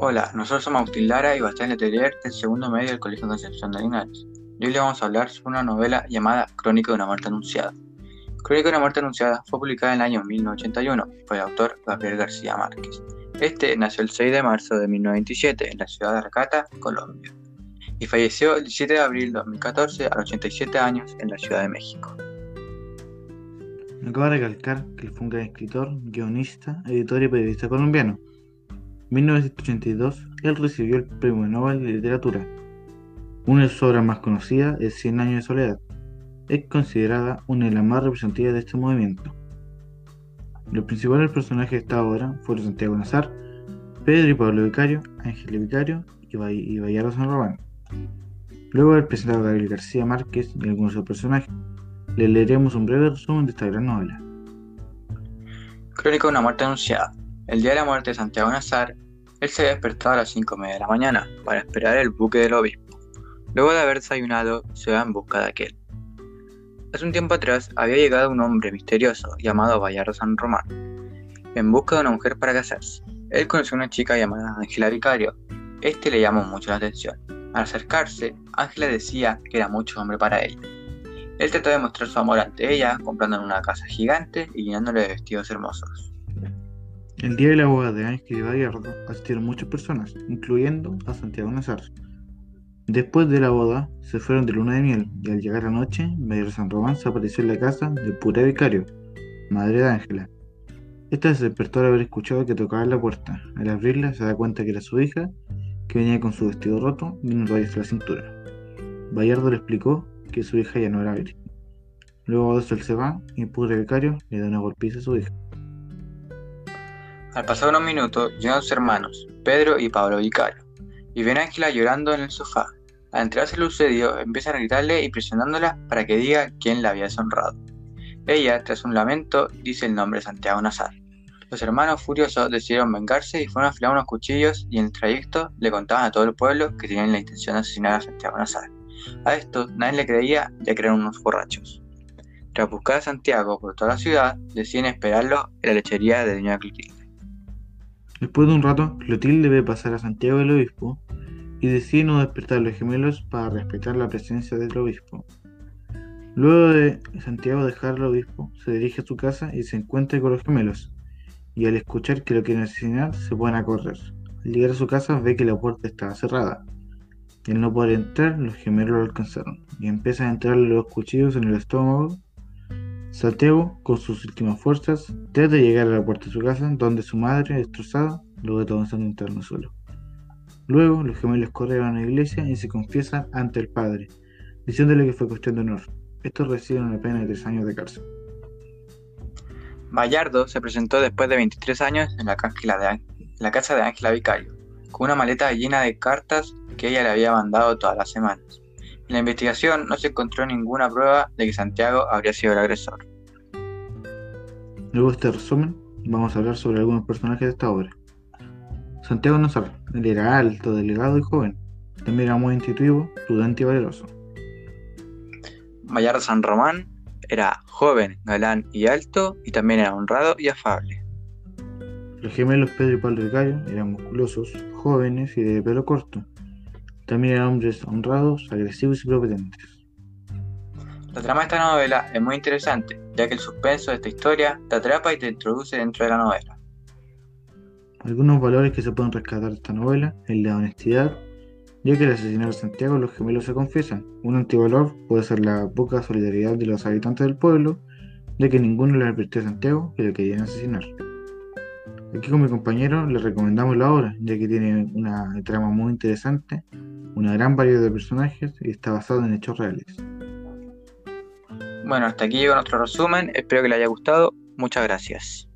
Hola, nosotros somos Agustín Lara y Bastián Letelier del segundo medio del Colegio Concepción de Linares. Hoy le vamos a hablar sobre una novela llamada Crónica de una muerte anunciada. Crónica de una muerte anunciada fue publicada en el año 1981 por el autor Gabriel García Márquez. Este nació el 6 de marzo de 1927 en la ciudad de Aracata, Colombia, y falleció el 17 de abril de 2014 a los 87 años en la Ciudad de México. Acaba de recalcar que fue un gran escritor, guionista, editor y periodista colombiano. En 1982, él recibió el Premio Nobel de Literatura. Una de sus obras más conocidas es Cien años de soledad. Es considerada una de las más representativas de este movimiento. Los principales personajes de esta obra fueron Santiago Nazar, Pedro y Pablo Vicario, Ángel Vicario y Bayardo San Román. Luego de haber presentado Gabriel García Márquez y algunos de sus personajes, le leeremos un breve resumen de esta gran novela. Crónica de una muerte anunciada. El día de la muerte de Santiago Nazar, él se había despertado a las 5 y media de la mañana para esperar el buque del obispo. Luego de haber desayunado, se va en busca de aquel. Hace un tiempo atrás había llegado un hombre misterioso llamado Bayardo San Román, en busca de una mujer para casarse. Él conoció a una chica llamada Ángela Vicario. Este le llamó mucho la atención. Al acercarse, Ángela decía que era mucho hombre para ella él trató de mostrar su amor ante ella, comprándole una casa gigante y llenándole de vestidos hermosos. El día de la boda de Ángel y Bayardo asistieron muchas personas, incluyendo a Santiago Nazar. Después de la boda, se fueron de luna de miel y al llegar la noche, Mayor San Román se apareció en la casa de Pura Vicario, madre de Ángela. Esta se despertó al haber escuchado que tocaba la puerta. Al abrirla se da cuenta que era su hija, que venía con su vestido roto y un rayo de la cintura. Bayardo le explicó que su hija ya no era virgen. Luego él se va y el Vicario le da una golpiza a su hija. Al pasar unos minutos llegan sus hermanos, Pedro y Pablo Vicario, y ven a Ángela llorando en el sofá. Al enterarse lo sucedido, empiezan a gritarle y presionándola para que diga quién la había deshonrado. Ella, tras un lamento, dice el nombre de Santiago Nazar. Los hermanos furiosos decidieron vengarse y fueron a afilar unos cuchillos y en el trayecto le contaban a todo el pueblo que tenían la intención de asesinar a Santiago Nazar. A esto nadie le creía ya que eran unos borrachos. Tras buscar a Santiago por toda la ciudad, deciden esperarlo en la lechería de Doña Clotilde. Después de un rato, Clotilde ve pasar a Santiago el obispo y decide no despertar a los gemelos para respetar la presencia del obispo. Luego de Santiago dejar al obispo, se dirige a su casa y se encuentra con los gemelos, y al escuchar que lo quieren asesinar, se ponen a correr. Al llegar a su casa ve que la puerta estaba cerrada, y al no poder entrar, los gemelos lo alcanzaron y empiezan a entrarle los cuchillos en el estómago. Santiago, con sus últimas fuerzas, trata de llegar a la puerta de su casa, donde su madre, destrozada, lo ve en el suelo. Luego, los gemelos corren a la iglesia y se confiesan ante el padre, diciéndole que fue cuestión de honor. Estos reciben una pena de tres años de cárcel. Bayardo se presentó después de 23 años en la, de, la casa de Ángela Vicario, con una maleta llena de cartas que ella le había mandado todas las semanas. En la investigación no se encontró ninguna prueba de que Santiago habría sido el agresor. Luego de este resumen, vamos a hablar sobre algunos personajes de esta obra. Santiago Nazar, él era alto, delgado y joven. También era muy intuitivo, prudente y valeroso. Mayar San Román era joven, galán y alto, y también era honrado y afable. Los gemelos Pedro y Pablo Vicario eran musculosos, jóvenes y de pelo corto. También eran hombres honrados, agresivos y propetentes. La trama de esta novela es muy interesante, ya que el suspenso de esta historia te atrapa y te introduce dentro de la novela. Algunos valores que se pueden rescatar de esta novela es la honestidad, ya que al asesinar a Santiago los gemelos se confiesan. Un antivalor puede ser la poca solidaridad de los habitantes del pueblo, ya que ninguno le advirtió a Santiago que lo querían asesinar. Aquí con mi compañero le recomendamos la obra, ya que tiene una trama muy interesante una gran variedad de personajes y está basado en hechos reales. Bueno, hasta aquí llega nuestro resumen, espero que le haya gustado, muchas gracias.